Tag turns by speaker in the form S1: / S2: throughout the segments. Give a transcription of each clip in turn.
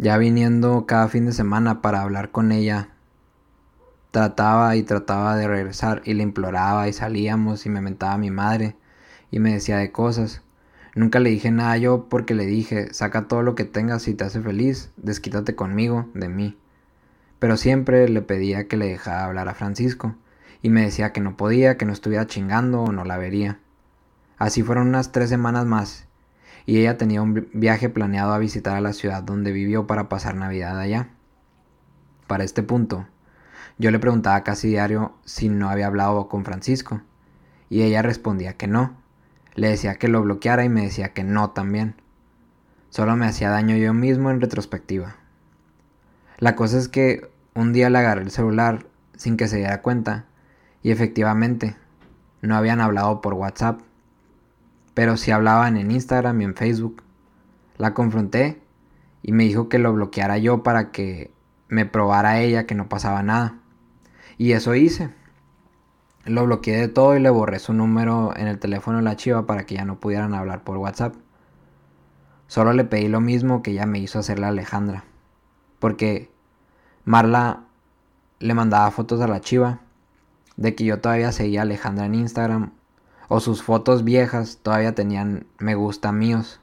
S1: Ya viniendo cada fin de semana para hablar con ella, trataba y trataba de regresar y le imploraba y salíamos y me mentaba a mi madre y me decía de cosas. Nunca le dije nada yo porque le dije, saca todo lo que tengas y te hace feliz, desquítate conmigo, de mí. Pero siempre le pedía que le dejara hablar a Francisco y me decía que no podía, que no estuviera chingando o no la vería. Así fueron unas tres semanas más y ella tenía un viaje planeado a visitar a la ciudad donde vivió para pasar Navidad allá. Para este punto, yo le preguntaba casi diario si no había hablado con Francisco, y ella respondía que no. Le decía que lo bloqueara y me decía que no también. Solo me hacía daño yo mismo en retrospectiva. La cosa es que un día le agarré el celular sin que se diera cuenta, y efectivamente, no habían hablado por WhatsApp pero si hablaban en Instagram y en Facebook. La confronté y me dijo que lo bloqueara yo para que me probara ella que no pasaba nada. Y eso hice. Lo bloqueé de todo y le borré su número en el teléfono de la chiva para que ya no pudieran hablar por WhatsApp. Solo le pedí lo mismo que ella me hizo hacerle a Alejandra. Porque Marla le mandaba fotos a la chiva de que yo todavía seguía a Alejandra en Instagram o sus fotos viejas todavía tenían me gusta míos.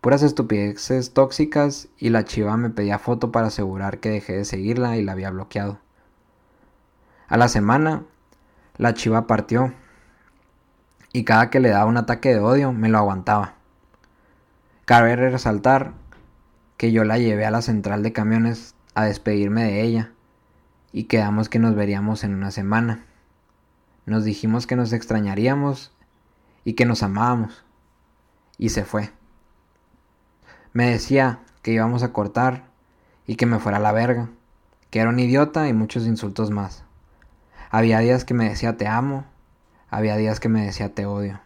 S1: Puras estupideces tóxicas y la chiva me pedía foto para asegurar que dejé de seguirla y la había bloqueado. A la semana, la chiva partió y cada que le daba un ataque de odio me lo aguantaba. Cabe resaltar que yo la llevé a la central de camiones a despedirme de ella y quedamos que nos veríamos en una semana. Nos dijimos que nos extrañaríamos y que nos amábamos. Y se fue. Me decía que íbamos a cortar y que me fuera a la verga, que era un idiota y muchos insultos más. Había días que me decía te amo, había días que me decía te odio.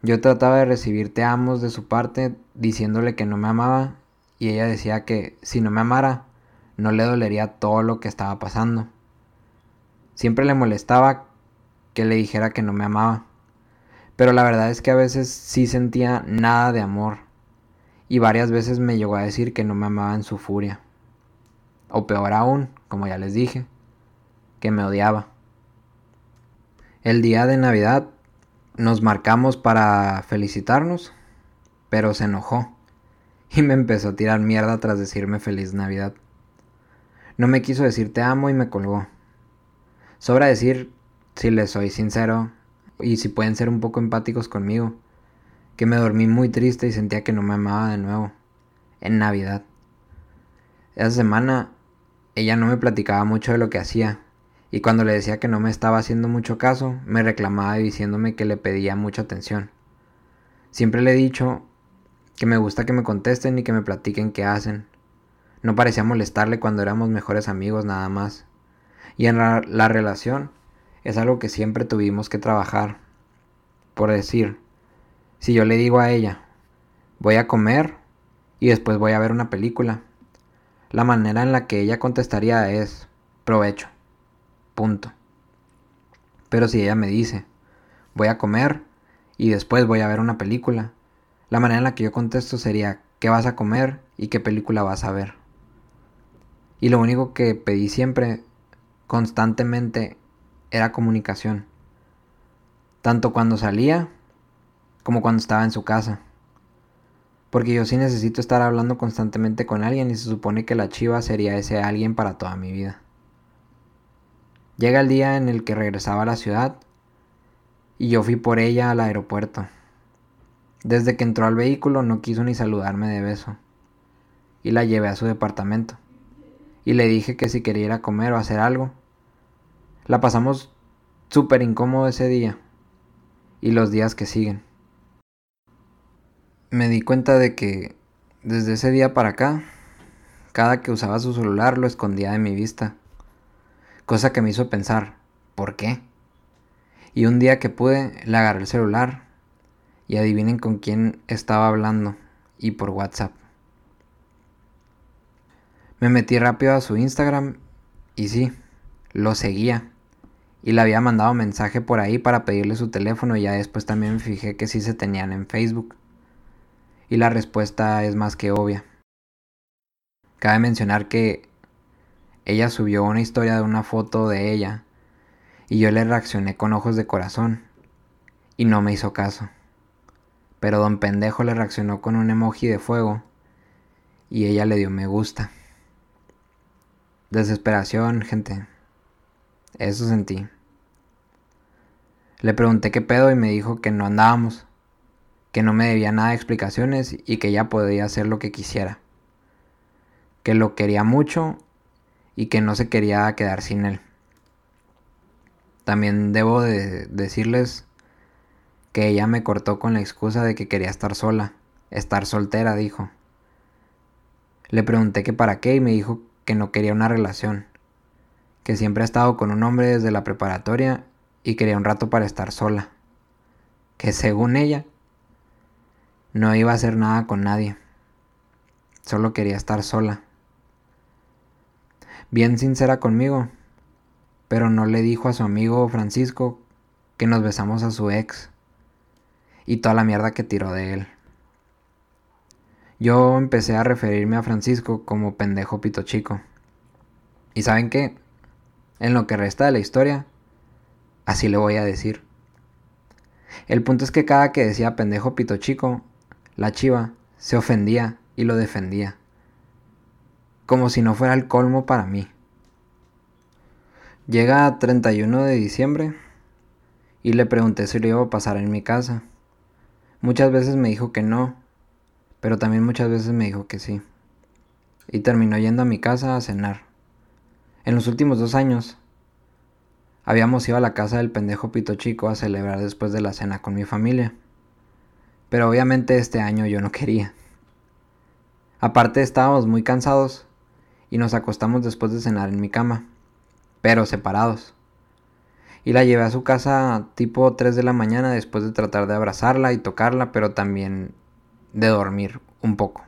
S1: Yo trataba de recibir te amos de su parte diciéndole que no me amaba y ella decía que si no me amara no le dolería todo lo que estaba pasando. Siempre le molestaba que le dijera que no me amaba. Pero la verdad es que a veces sí sentía nada de amor. Y varias veces me llegó a decir que no me amaba en su furia. O peor aún, como ya les dije, que me odiaba. El día de Navidad nos marcamos para felicitarnos, pero se enojó y me empezó a tirar mierda tras decirme feliz Navidad. No me quiso decir te amo y me colgó. Sobra decir si les soy sincero y si pueden ser un poco empáticos conmigo, que me dormí muy triste y sentía que no me amaba de nuevo, en Navidad. Esa semana ella no me platicaba mucho de lo que hacía, y cuando le decía que no me estaba haciendo mucho caso, me reclamaba diciéndome que le pedía mucha atención. Siempre le he dicho que me gusta que me contesten y que me platiquen qué hacen. No parecía molestarle cuando éramos mejores amigos nada más. Y en la, la relación es algo que siempre tuvimos que trabajar. Por decir, si yo le digo a ella, voy a comer y después voy a ver una película, la manera en la que ella contestaría es, provecho, punto. Pero si ella me dice, voy a comer y después voy a ver una película, la manera en la que yo contesto sería, ¿qué vas a comer y qué película vas a ver? Y lo único que pedí siempre, constantemente, era comunicación. Tanto cuando salía como cuando estaba en su casa. Porque yo sí necesito estar hablando constantemente con alguien y se supone que la chiva sería ese alguien para toda mi vida. Llega el día en el que regresaba a la ciudad y yo fui por ella al aeropuerto. Desde que entró al vehículo no quiso ni saludarme de beso. Y la llevé a su departamento. Y le dije que si quería ir a comer o hacer algo, la pasamos súper incómodo ese día y los días que siguen. Me di cuenta de que desde ese día para acá, cada que usaba su celular lo escondía de mi vista. Cosa que me hizo pensar, ¿por qué? Y un día que pude, le agarré el celular y adivinen con quién estaba hablando y por WhatsApp. Me metí rápido a su Instagram y sí, lo seguía y le había mandado mensaje por ahí para pedirle su teléfono y ya después también me fijé que sí se tenían en Facebook. Y la respuesta es más que obvia. Cabe mencionar que ella subió una historia de una foto de ella y yo le reaccioné con ojos de corazón y no me hizo caso. Pero don pendejo le reaccionó con un emoji de fuego y ella le dio me gusta. Desesperación, gente. Eso sentí. Le pregunté qué pedo y me dijo que no andábamos, que no me debía nada de explicaciones y que ella podía hacer lo que quisiera. Que lo quería mucho y que no se quería quedar sin él. También debo de decirles que ella me cortó con la excusa de que quería estar sola, estar soltera, dijo. Le pregunté que para qué y me dijo que no quería una relación, que siempre ha estado con un hombre desde la preparatoria y quería un rato para estar sola, que según ella no iba a hacer nada con nadie, solo quería estar sola. Bien sincera conmigo, pero no le dijo a su amigo Francisco que nos besamos a su ex y toda la mierda que tiró de él. Yo empecé a referirme a Francisco como pendejo pito chico. ¿Y saben qué? En lo que resta de la historia, Así le voy a decir. El punto es que cada que decía pendejo pito chico, la chiva se ofendía y lo defendía. Como si no fuera el colmo para mí. Llega 31 de diciembre y le pregunté si lo iba a pasar en mi casa. Muchas veces me dijo que no, pero también muchas veces me dijo que sí. Y terminó yendo a mi casa a cenar. En los últimos dos años Habíamos ido a la casa del pendejo Pito Chico a celebrar después de la cena con mi familia. Pero obviamente este año yo no quería. Aparte estábamos muy cansados y nos acostamos después de cenar en mi cama, pero separados. Y la llevé a su casa tipo 3 de la mañana después de tratar de abrazarla y tocarla, pero también de dormir un poco.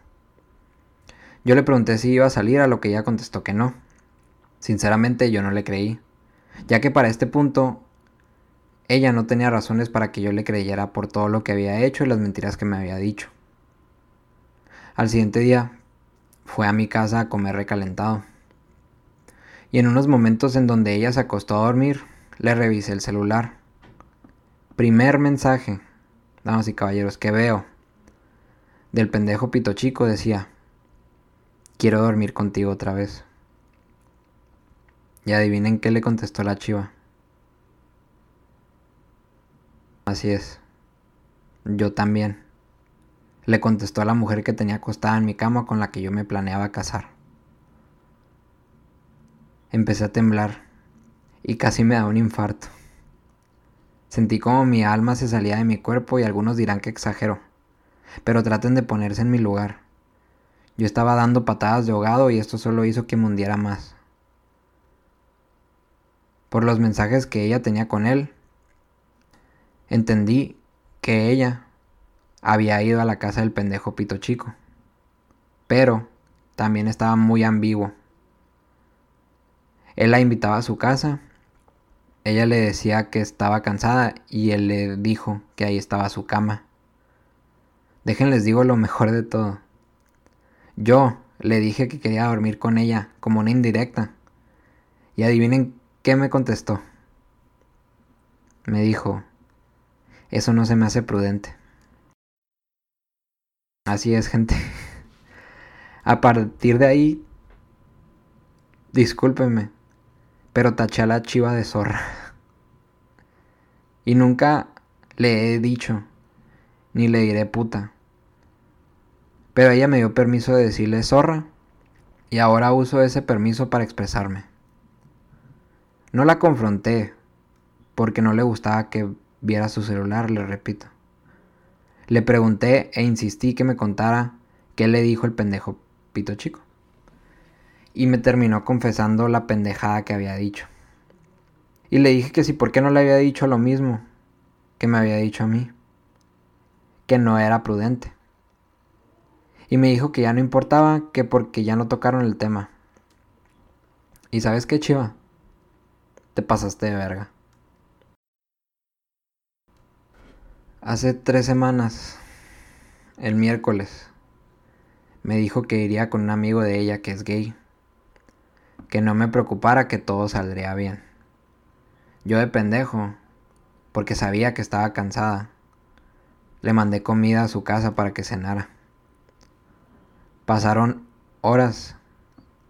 S1: Yo le pregunté si iba a salir, a lo que ella contestó que no. Sinceramente yo no le creí ya que para este punto ella no tenía razones para que yo le creyera por todo lo que había hecho y las mentiras que me había dicho. Al siguiente día fue a mi casa a comer recalentado. Y en unos momentos en donde ella se acostó a dormir, le revisé el celular. Primer mensaje, damas y caballeros, que veo del pendejo pito chico decía, quiero dormir contigo otra vez. Y adivinen qué le contestó la chiva. Así es. Yo también. Le contestó a la mujer que tenía acostada en mi cama con la que yo me planeaba casar. Empecé a temblar y casi me da un infarto. Sentí como mi alma se salía de mi cuerpo y algunos dirán que exagero, pero traten de ponerse en mi lugar. Yo estaba dando patadas de ahogado y esto solo hizo que me hundiera más por los mensajes que ella tenía con él. Entendí que ella había ido a la casa del pendejo pito chico, pero también estaba muy ambiguo. Él la invitaba a su casa, ella le decía que estaba cansada y él le dijo que ahí estaba su cama. Déjenles digo lo mejor de todo. Yo le dije que quería dormir con ella como una indirecta. Y adivinen ¿Qué me contestó? Me dijo, eso no se me hace prudente. Así es, gente. A partir de ahí, discúlpenme, pero taché a la chiva de zorra. Y nunca le he dicho, ni le diré puta. Pero ella me dio permiso de decirle zorra, y ahora uso ese permiso para expresarme. No la confronté porque no le gustaba que viera su celular, le repito. Le pregunté e insistí que me contara qué le dijo el pendejo pito chico. Y me terminó confesando la pendejada que había dicho. Y le dije que si por qué no le había dicho lo mismo que me había dicho a mí. Que no era prudente. Y me dijo que ya no importaba, que porque ya no tocaron el tema. ¿Y sabes qué, Chiva? Te pasaste de verga. Hace tres semanas, el miércoles, me dijo que iría con un amigo de ella que es gay. Que no me preocupara que todo saldría bien. Yo de pendejo, porque sabía que estaba cansada, le mandé comida a su casa para que cenara. Pasaron horas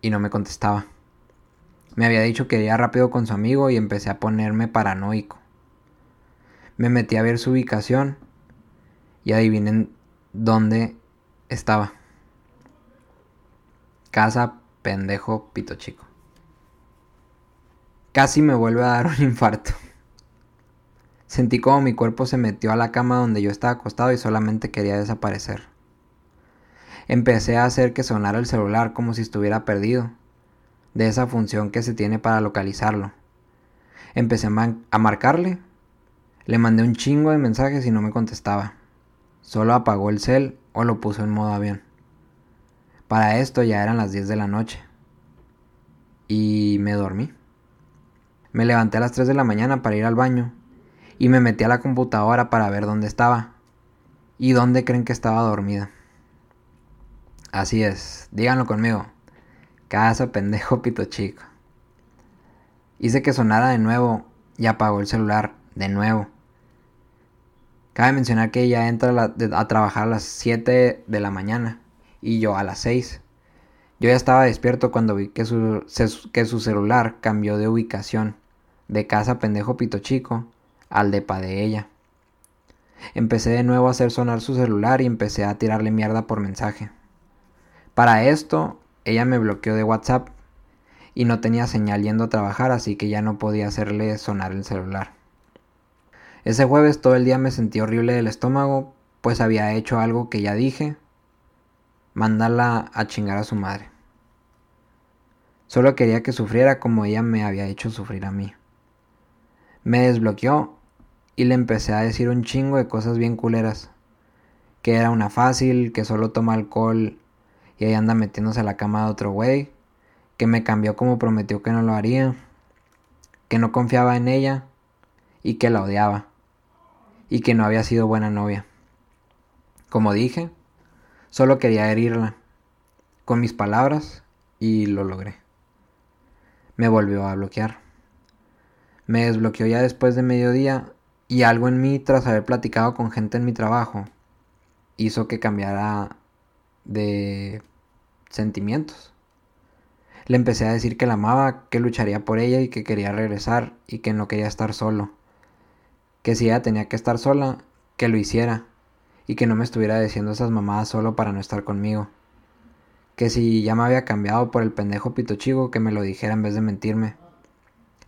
S1: y no me contestaba. Me había dicho que iría rápido con su amigo y empecé a ponerme paranoico. Me metí a ver su ubicación y adivinen dónde estaba. Casa pendejo pito chico. Casi me vuelve a dar un infarto. Sentí como mi cuerpo se metió a la cama donde yo estaba acostado y solamente quería desaparecer. Empecé a hacer que sonara el celular como si estuviera perdido, de esa función que se tiene para localizarlo. Empecé a, marcarle, le mandé un chingo de mensajes y no me contestaba. Solo apagó el cel o lo puso en modo avión. Para esto ya eran las 10 de la noche. Y me dormí. Me levanté a las 3 de la mañana para ir al baño y me metí a la computadora para ver dónde estaba. ¿Y dónde creen que estaba dormida? Así es, díganlo conmigo. Casa pendejo pito chico. Hice que sonara de nuevo y apagó el celular de nuevo. Cabe mencionar que ella entra a, trabajar a las 7 de la mañana y yo a las 6. Yo ya estaba despierto cuando vi que su, que su celular cambió de ubicación de casa pendejo pito chico al depa de ella. Empecé de nuevo a hacer sonar su celular y empecé a tirarle mierda por mensaje. Para esto, ella me bloqueó de WhatsApp y no tenía señal yendo a trabajar, así que ya no podía hacerle sonar el celular. Ese jueves todo el día me sentí horrible del estómago, pues había hecho algo que ya dije, mandarla a chingar a su madre. Solo quería que sufriera como ella me había hecho sufrir a mí. Me desbloqueó y le empecé a decir un chingo de cosas bien culeras. Que era una fácil, que solo toma alcohol y anda metiéndose a la cama de otro güey. Que me cambió como prometió que no lo haría. Que no confiaba en ella y que la odiaba y que no había sido buena novia. Como dije, solo quería herirla con mis palabras y lo logré. Me volvió a bloquear. Me desbloqueó ya después de mediodía y algo en mí tras haber platicado con gente en mi trabajo hizo que cambiara de sentimientos. Le empecé a decir que la amaba, que lucharía por ella y que quería regresar y que no quería estar solo que si ella tenía que estar sola, que lo hiciera, y que no me estuviera diciendo esas mamadas solo para no estar conmigo. Que si ya me había cambiado por el pendejo pito chico, que me lo dijera en vez de mentirme.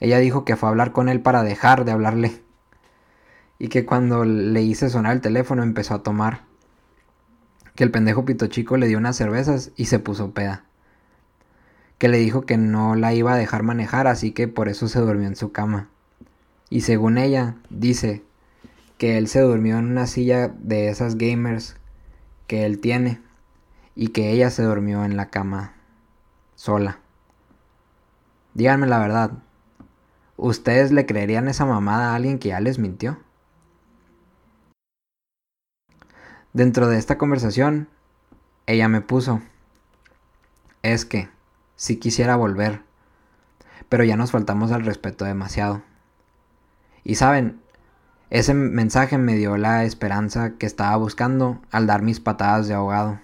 S1: Ella dijo que fue a hablar con él para dejar de hablarle. Y que cuando le hice sonar el teléfono empezó a tomar. Que el pendejo pito chico le dio unas cervezas y se puso peda. Que le dijo que no la iba a dejar manejar, así que por eso se durmió en su cama. Y según ella, dice que él se durmió en una silla de esas gamers que él tiene y que ella se durmió en la cama sola. Díganme la verdad, ¿ustedes le creerían esa mamada a alguien que ya les mintió? Dentro de esta conversación, ella me puso, es que, si quisiera volver, pero ya nos faltamos al respeto demasiado. Y saben, ese mensaje me dio la esperanza que estaba buscando al dar mis patadas de ahogado.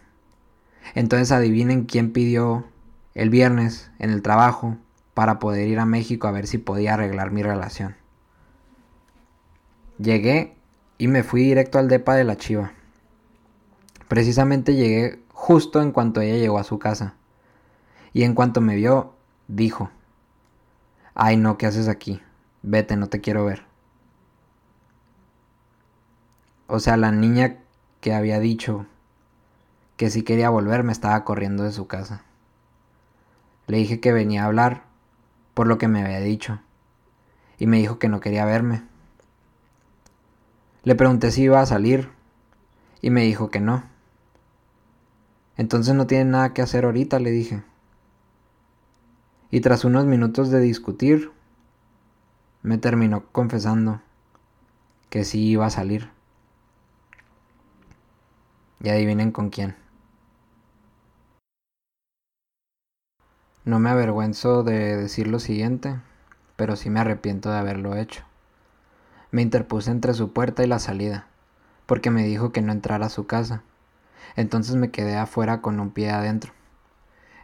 S1: Entonces adivinen quién pidió el viernes en el trabajo para poder ir a México a ver si podía arreglar mi relación. Llegué y me fui directo al depa de la chiva. Precisamente llegué justo en cuanto ella llegó a su casa. Y en cuanto me vio, dijo, Ay no, ¿qué haces aquí? Vete, no te quiero ver. O sea, la niña que había dicho que si quería volver me estaba corriendo de su casa. Le dije que venía a hablar por lo que me había dicho y me dijo que no quería verme. Le pregunté si iba a salir y me dijo que no. Entonces no tiene nada que hacer ahorita, le dije. Y tras unos minutos de discutir, me terminó confesando que sí iba a salir. Y adivinen con quién. No me avergüenzo de decir lo siguiente, pero sí me arrepiento de haberlo hecho. Me interpuse entre su puerta y la salida, porque me dijo que no entrara a su casa. Entonces me quedé afuera con un pie adentro.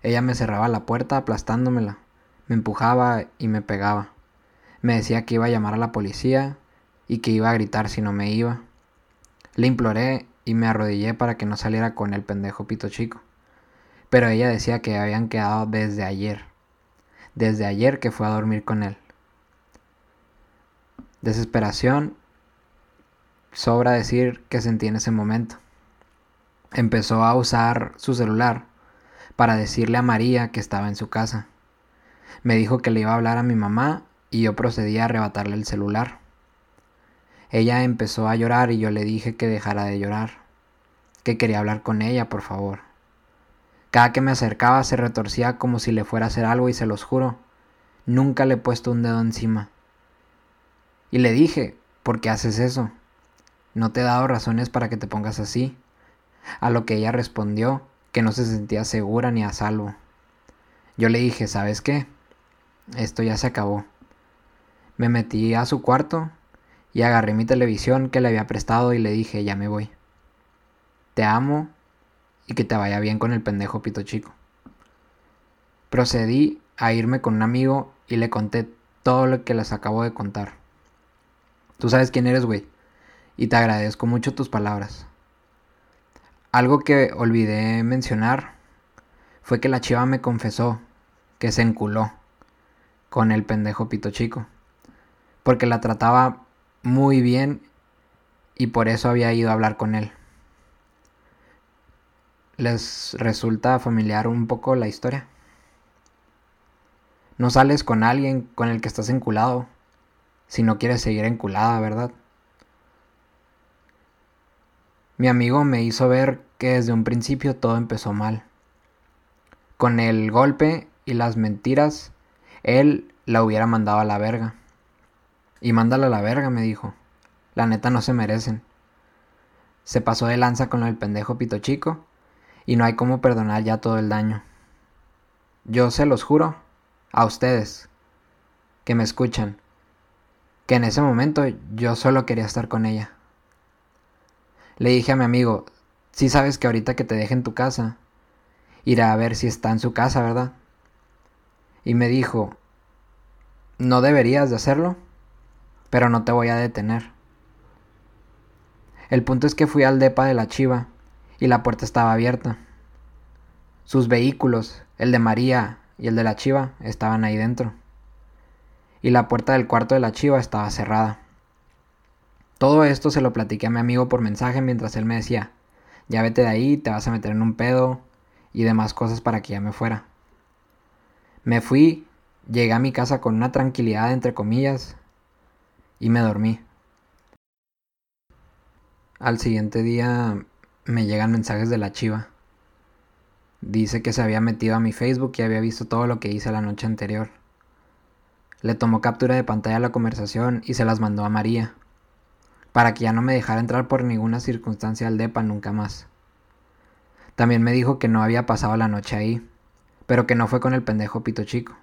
S1: Ella me cerraba la puerta aplastándomela, me empujaba y me pegaba. Me decía que iba a llamar a la policía y que iba a gritar si no me iba. Le imploré y me arrodillé para que no saliera con el pendejo pito chico. Pero ella decía que habían quedado desde ayer. Desde ayer que fue a dormir con él. Desesperación. Sobra decir que sentí en ese momento. Empezó a usar su celular para decirle a María que estaba en su casa. Me dijo que le iba a hablar a mi mamá y yo procedí a arrebatarle el celular. Ella empezó a llorar y yo le dije que dejara de llorar, que quería hablar con ella, por favor. Cada que me acercaba se retorcía como si le fuera a hacer algo y se los juro, nunca le he puesto un dedo encima. Y le dije, ¿por qué haces eso? No te he dado razones para que te pongas así. A lo que ella respondió que no se sentía segura ni a salvo. Yo le dije, ¿sabes qué? Esto ya se acabó. Me metí a su cuarto y agarré mi televisión que le había prestado y le dije, ya me voy. Te amo y que te vaya bien con el pendejo pito chico. Procedí a irme con un amigo y le conté todo lo que les acabo de contar. Tú sabes quién eres, güey, y te agradezco mucho tus palabras. Algo que olvidé mencionar fue que la chiva me confesó que se enculó con el pendejo pito chico, porque la trataba muy bien y por eso había ido a hablar con él. ¿Les resulta familiar un poco la historia? No sales con alguien con el que estás enculado si no quieres seguir enculada, ¿verdad? Mi amigo me hizo ver que desde un principio todo empezó mal. Con el golpe y las mentiras, él la hubiera mandado a la verga. Y mándala a la verga, me dijo. La neta no se merecen. Se pasó de lanza con el pendejo pito chico y no hay cómo perdonar ya todo el daño. Yo se los juro a ustedes que me escuchan que en ese momento yo solo quería estar con ella. Le dije a mi amigo, si sabes que ahorita que te deje en tu casa, irá a ver si está en su casa, ¿verdad? Y me dijo, no deberías de hacerlo pero no te voy a detener. El punto es que fui al depa de la chiva y la puerta estaba abierta. Sus vehículos, el de María y el de la chiva, estaban ahí dentro. Y la puerta del cuarto de la chiva estaba cerrada. Todo esto se lo platiqué a mi amigo por mensaje mientras él me decía, ya vete de ahí, te vas a meter en un pedo y demás cosas para que ya me fuera. Me fui, llegué a mi casa con una tranquilidad entre comillas, y me dormí. Al siguiente día me llegan mensajes de la chiva. Dice que se había metido a mi Facebook y había visto todo lo que hice la noche anterior. Le tomó captura de pantalla la conversación y se las mandó a María, para que ya no me dejara entrar por ninguna circunstancia al DEPA nunca más. También me dijo que no había pasado la noche ahí, pero que no fue con el pendejo pito chico.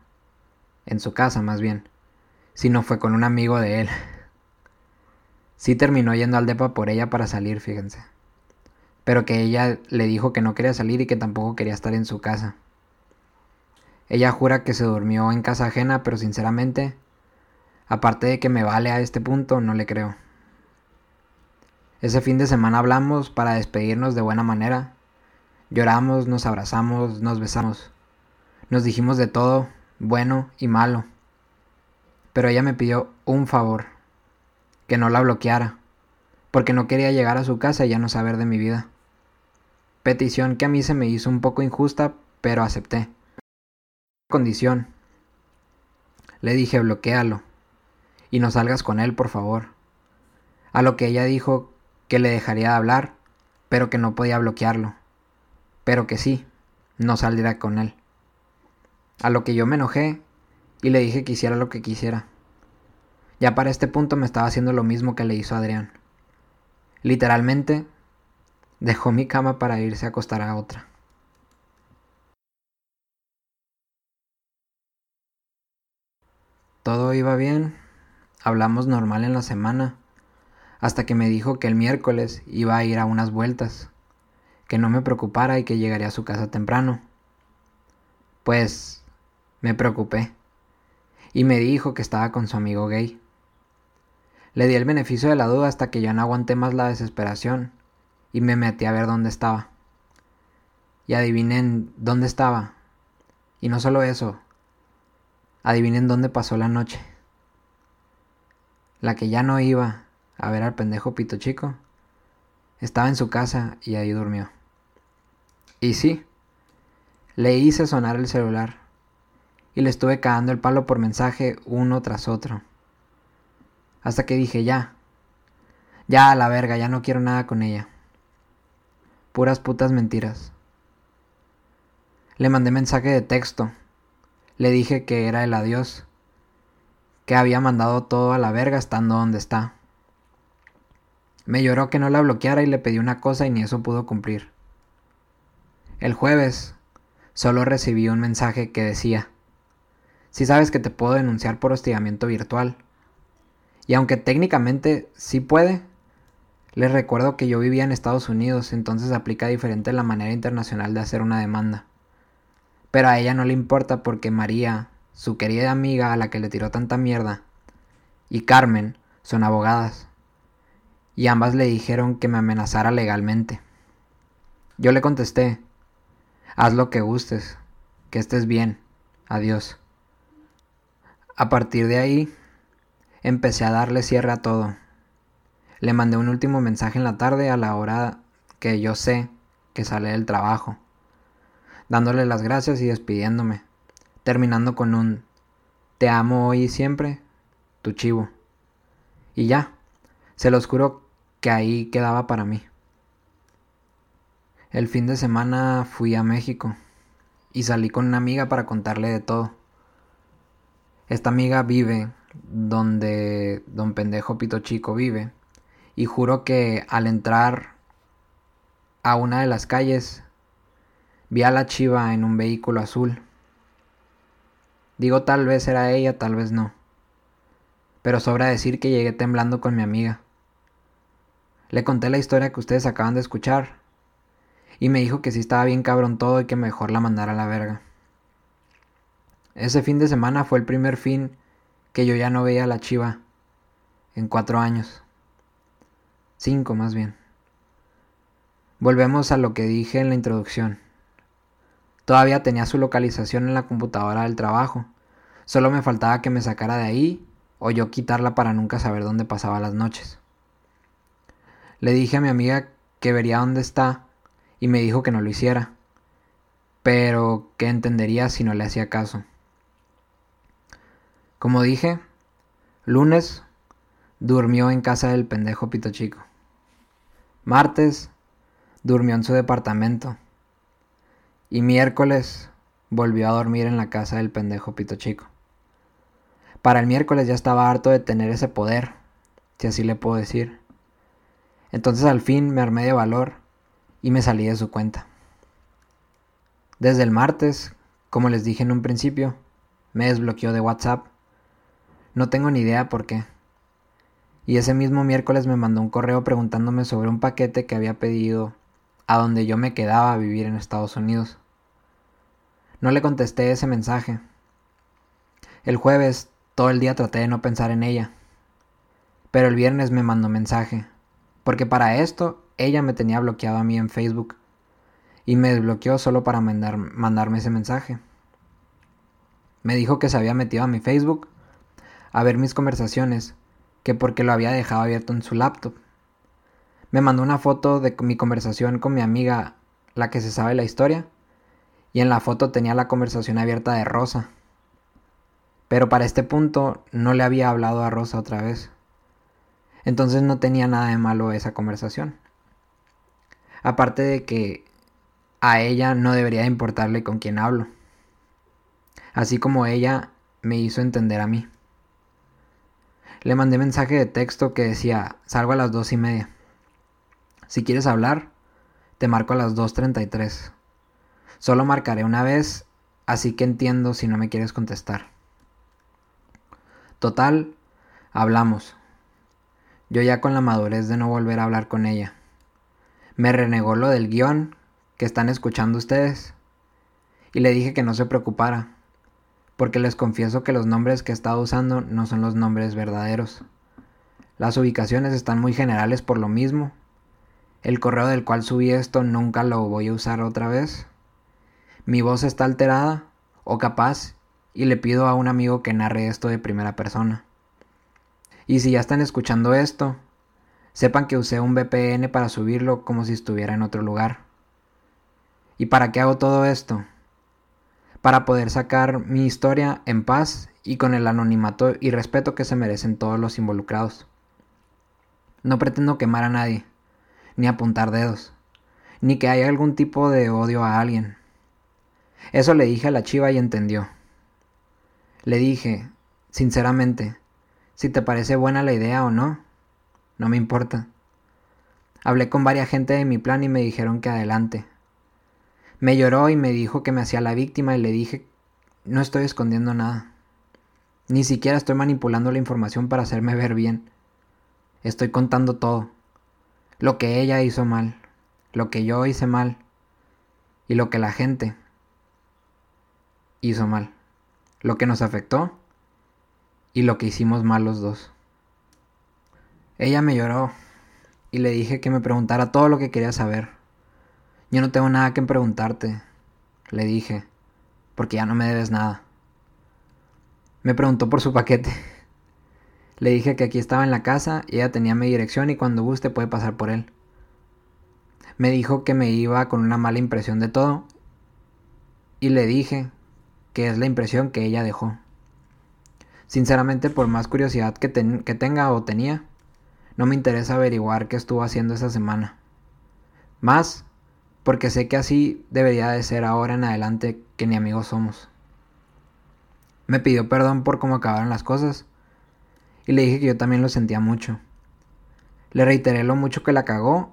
S1: En su casa, más bien sino fue con un amigo de él. Sí terminó yendo al depa por ella para salir, fíjense. Pero que ella le dijo que no quería salir y que tampoco quería estar en su casa. Ella jura que se durmió en casa ajena, pero sinceramente, aparte de que me vale a este punto, no le creo. Ese fin de semana hablamos para despedirnos de buena manera. Lloramos, nos abrazamos, nos besamos. Nos dijimos de todo, bueno y malo pero ella me pidió un favor, que no la bloqueara, porque no quería llegar a su casa y ya no saber de mi vida. Petición que a mí se me hizo un poco injusta, pero acepté. Condición. Le dije, bloquealo, y no salgas con él, por favor. A lo que ella dijo que le dejaría de hablar, pero que no podía bloquearlo, pero que sí, no saldría con él. A lo que yo me enojé y le dije que hiciera lo que quisiera. Ya para este punto me estaba haciendo lo mismo que le hizo Adrián. Literalmente, dejó mi cama para irse a acostar a otra. Todo iba bien, hablamos normal en la semana, hasta que me dijo que el miércoles iba a ir a unas vueltas, que no me preocupara y que llegaría a su casa temprano. Pues me preocupé y me dijo que estaba con su amigo gay. Le di el beneficio de la duda hasta que ya no aguanté más la desesperación y me metí a ver dónde estaba. Y adivinen dónde estaba. Y no solo eso, adivinen dónde pasó la noche. La que ya no iba a ver al pendejo pito chico, estaba en su casa y ahí durmió. Y sí, le hice sonar el celular y le estuve cagando el palo por mensaje uno tras otro. Hasta que dije, ya, ya a la verga, ya no quiero nada con ella. Puras putas mentiras. Le mandé mensaje de texto. Le dije que era el adiós. Que había mandado todo a la verga estando donde está. Me lloró que no la bloqueara y le pedí una cosa y ni eso pudo cumplir. El jueves solo recibí un mensaje que decía, si sabes que te puedo denunciar por hostigamiento virtual. Y aunque técnicamente sí puede, les recuerdo que yo vivía en Estados Unidos, entonces aplica diferente la manera internacional de hacer una demanda. Pero a ella no le importa porque María, su querida amiga a la que le tiró tanta mierda, y Carmen son abogadas. Y ambas le dijeron que me amenazara legalmente. Yo le contesté, haz lo que gustes, que estés bien, adiós. A partir de ahí, empecé a darle cierre a todo. Le mandé un último mensaje en la tarde a la hora que yo sé que sale del trabajo, dándole las gracias y despidiéndome, terminando con un te amo hoy y siempre, tu chivo. Y ya, se los juro que ahí quedaba para mí. El fin de semana fui a México y salí con una amiga para contarle de todo. Esta amiga vive donde don pendejo Pito Chico vive. Y juro que al entrar a una de las calles vi a la chiva en un vehículo azul. Digo tal vez era ella, tal vez no. Pero sobra decir que llegué temblando con mi amiga. Le conté la historia que ustedes acaban de escuchar. Y me dijo que sí estaba bien cabrón todo y que mejor la mandara a la verga. Ese fin de semana fue el primer fin que yo ya no veía a la chiva en cuatro años. Cinco más bien. Volvemos a lo que dije en la introducción. Todavía tenía su localización en la computadora del trabajo. Solo me faltaba que me sacara de ahí o yo quitarla para nunca saber dónde pasaba las noches. Le dije a mi amiga que vería dónde está y me dijo que no lo hiciera, pero que entendería si no le hacía caso. Como dije, lunes durmió en casa del pendejo Pito Chico. Martes durmió en su departamento. Y miércoles volvió a dormir en la casa del pendejo Pito Chico. Para el miércoles ya estaba harto de tener ese poder, si así le puedo decir. Entonces al fin me armé de valor y me salí de su cuenta. Desde el martes, como les dije en un principio, me desbloqueó de WhatsApp no tengo ni idea por qué. Y ese mismo miércoles me mandó un correo preguntándome sobre un paquete que había pedido a donde yo me quedaba a vivir en Estados Unidos. No le contesté ese mensaje. El jueves todo el día traté de no pensar en ella. Pero el viernes me mandó mensaje, porque para esto ella me tenía bloqueado a mí en Facebook y me desbloqueó solo para mandarme ese mensaje. Me dijo que se había metido a mi Facebook a ver mis conversaciones que porque lo había dejado abierto en su laptop. Me mandó una foto de mi conversación con mi amiga, la que se sabe la historia, y en la foto tenía la conversación abierta de Rosa. Pero para este punto no le había hablado a Rosa otra vez. Entonces no tenía nada de malo esa conversación. Aparte de que a ella no debería importarle con quién hablo. Así como ella me hizo entender a mí. Le mandé mensaje de texto que decía, salgo a las dos y media. Si quieres hablar, te marco a las 2.33. Solo marcaré una vez, así que entiendo si no me quieres contestar. Total, hablamos. Yo ya con la madurez de no volver a hablar con ella. Me renegó lo del guion que están escuchando ustedes. Y le dije que no se preocupara, porque les confieso que los nombres que he estado usando no son los nombres verdaderos. Las ubicaciones están muy generales por lo mismo. El correo del cual subí esto nunca lo voy a usar otra vez. Mi voz está alterada o capaz y le pido a un amigo que narre esto de primera persona. Y si ya están escuchando esto, sepan que usé un VPN para subirlo como si estuviera en otro lugar. ¿Y para qué hago todo esto? Para poder sacar mi historia en paz y con el anonimato y respeto que se merecen todos los involucrados. No pretendo quemar a nadie, ni apuntar dedos, ni que haya algún tipo de odio a alguien. Eso le dije a la chiva y entendió. Le dije, sinceramente, si te parece buena la idea o no. No me importa. Hablé con varias gente de mi plan y me dijeron que adelante. Me lloró y me dijo que me hacía la víctima y le dije, no estoy escondiendo nada. Ni siquiera estoy manipulando la información para hacerme ver bien. Estoy contando todo. Lo que ella hizo mal, lo que yo hice mal y lo que la gente hizo mal. Lo que nos afectó y lo que hicimos mal los dos. Ella me lloró y le dije que me preguntara todo lo que quería saber. Yo no tengo nada que preguntarte, le dije, porque ya no me debes nada. Me preguntó por su paquete. Le dije que aquí estaba en la casa y ella tenía mi dirección y cuando guste puede pasar por él. Me dijo que me iba con una mala impresión de todo y le dije que es la impresión que ella dejó. Sinceramente, por más curiosidad que, tenga o tenía, no me interesa averiguar qué estuvo haciendo esa semana. Más porque sé que así debería de ser ahora en adelante que ni amigos somos. Me pidió perdón por cómo acabaron las cosas y le dije que yo también lo sentía mucho. Le reiteré lo mucho que la cagó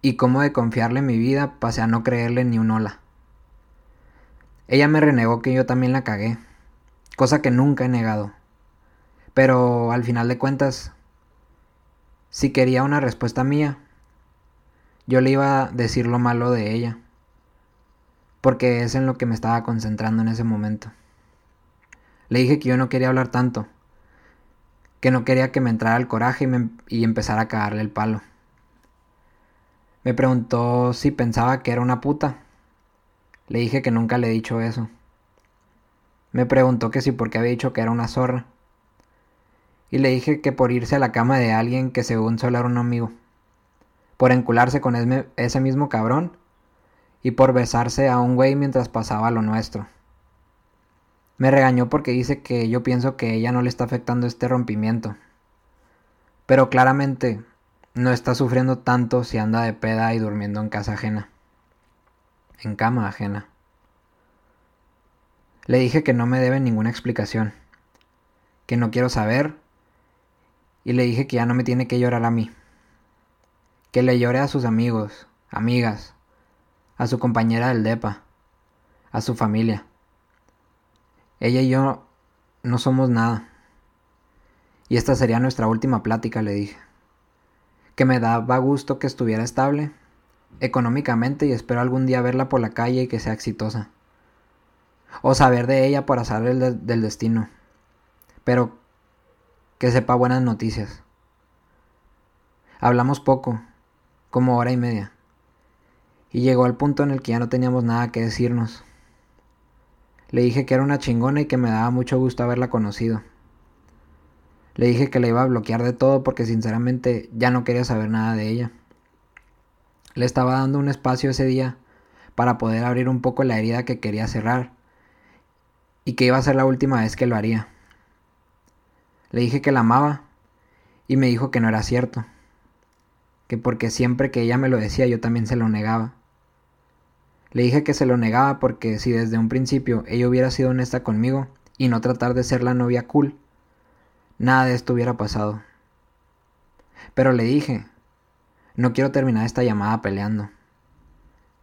S1: y cómo de confiarle en mi vida pasé a no creerle ni un hola. Ella me renegó que yo también la cagué, cosa que nunca he negado. Pero al final de cuentas, si quería una respuesta mía, yo le iba a decir lo malo de ella, porque es en lo que me estaba concentrando en ese momento. Le dije que yo no quería hablar tanto, que no quería que me entrara el coraje y, me, y empezara a cagarle el palo. Me preguntó si pensaba que era una puta. Le dije que nunca le he dicho eso. Me preguntó que si por qué había dicho que era una zorra y le dije que por irse a la cama de alguien que según solo un amigo, por encularse con ese mismo cabrón y por besarse a un güey mientras pasaba lo nuestro. Me regañó porque dice que yo pienso que ella no le está afectando este rompimiento. Pero claramente no está sufriendo tanto si anda de peda y durmiendo en casa ajena. En cama ajena. Le dije que no me debe ninguna explicación. Que no quiero saber y le dije que ya no me tiene que llorar a mí. Que le llore a sus amigos, amigas, a su compañera del DEPA, a su familia. Ella y yo no somos nada. Y esta sería nuestra última plática, le dije. Que me daba gusto que estuviera estable, económicamente, y espero algún día verla por la calle y que sea exitosa. O saber de ella por azar del, del destino. Pero que sepa buenas noticias. Hablamos poco, como hora y media, y llegó al punto en el que ya no teníamos nada que decirnos. Le dije que era una chingona y que me daba mucho gusto haberla conocido. Le dije que la iba a bloquear de todo porque sinceramente ya no quería saber nada de ella. Le estaba dando un espacio ese día para poder abrir un poco la herida que quería cerrar y que iba a ser la última vez que lo haría. Le dije que la amaba y me dijo que no era cierto, que porque siempre que ella me lo decía yo también se lo negaba. Le dije que se lo negaba porque si desde un principio ella hubiera sido honesta conmigo y no tratar de ser la novia cool, nada de esto hubiera pasado. Pero le dije, no quiero terminar esta llamada peleando.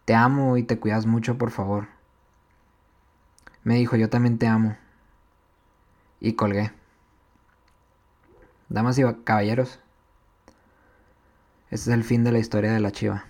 S1: Te amo y te cuidas mucho, por favor. Me dijo, yo también te amo. Y colgué. Damas y caballeros, este es el fin de la historia de la chiva.